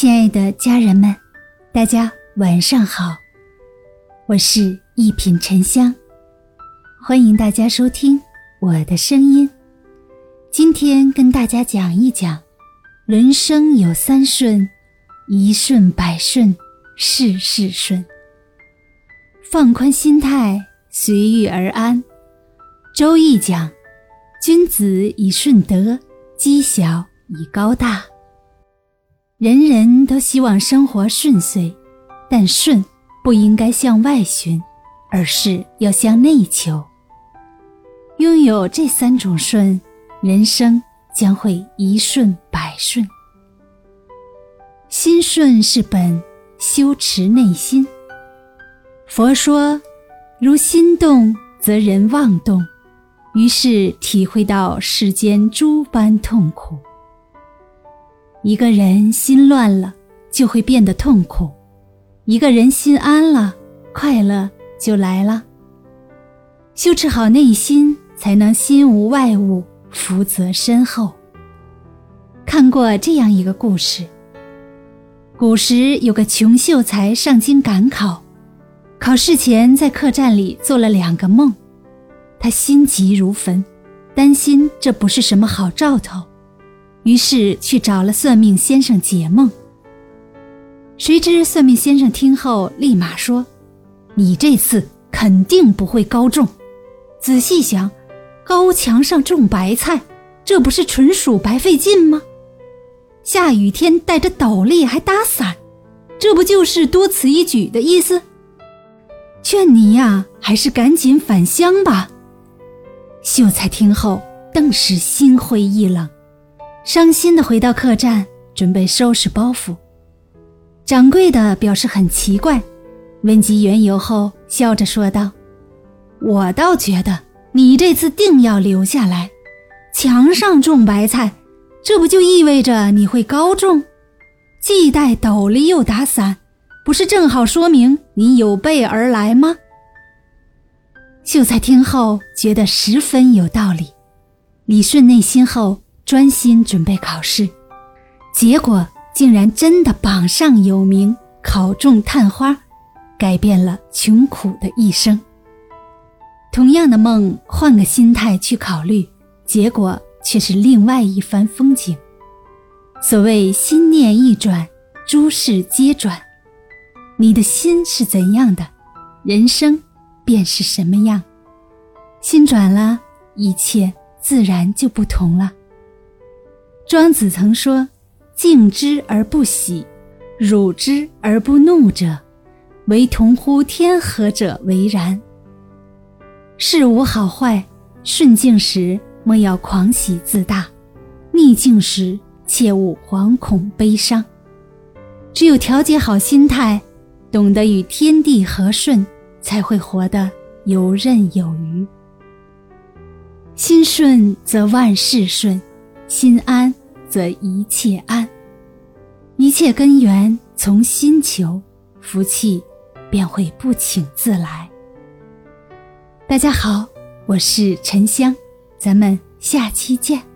亲爱的家人们，大家晚上好，我是一品沉香，欢迎大家收听我的声音。今天跟大家讲一讲，人生有三顺，一顺百顺，事事顺。放宽心态，随遇而安。周易讲，君子以顺德，积小以高大。人人都希望生活顺遂，但顺不应该向外寻，而是要向内求。拥有这三种顺，人生将会一顺百顺。心顺是本，修持内心。佛说，如心动则人妄动，于是体会到世间诸般痛苦。一个人心乱了，就会变得痛苦；一个人心安了，快乐就来了。修持好内心，才能心无外物，福泽深厚。看过这样一个故事：古时有个穷秀才上京赶考，考试前在客栈里做了两个梦，他心急如焚，担心这不是什么好兆头。于是去找了算命先生解梦。谁知算命先生听后立马说：“你这次肯定不会高中。仔细想，高墙上种白菜，这不是纯属白费劲吗？下雨天带着斗笠还打伞，这不就是多此一举的意思？劝你呀，还是赶紧返乡吧。”秀才听后顿时心灰意冷。伤心的回到客栈，准备收拾包袱。掌柜的表示很奇怪，问及缘由后，笑着说道：“我倒觉得你这次定要留下来。墙上种白菜，这不就意味着你会高中？既带斗笠又打伞，不是正好说明你有备而来吗？”秀才听后觉得十分有道理，理顺内心后。专心准备考试，结果竟然真的榜上有名，考中探花，改变了穷苦的一生。同样的梦，换个心态去考虑，结果却是另外一番风景。所谓心念一转，诸事皆转。你的心是怎样的，人生便是什么样。心转了，一切自然就不同了。庄子曾说：“敬之而不喜，辱之而不怒者，唯同乎天和者为然。”事无好坏，顺境时莫要狂喜自大，逆境时切勿惶恐悲伤。只有调节好心态，懂得与天地和顺，才会活得游刃有余。心顺则万事顺。心安则一切安，一切根源从心求，福气便会不请自来。大家好，我是沉香，咱们下期见。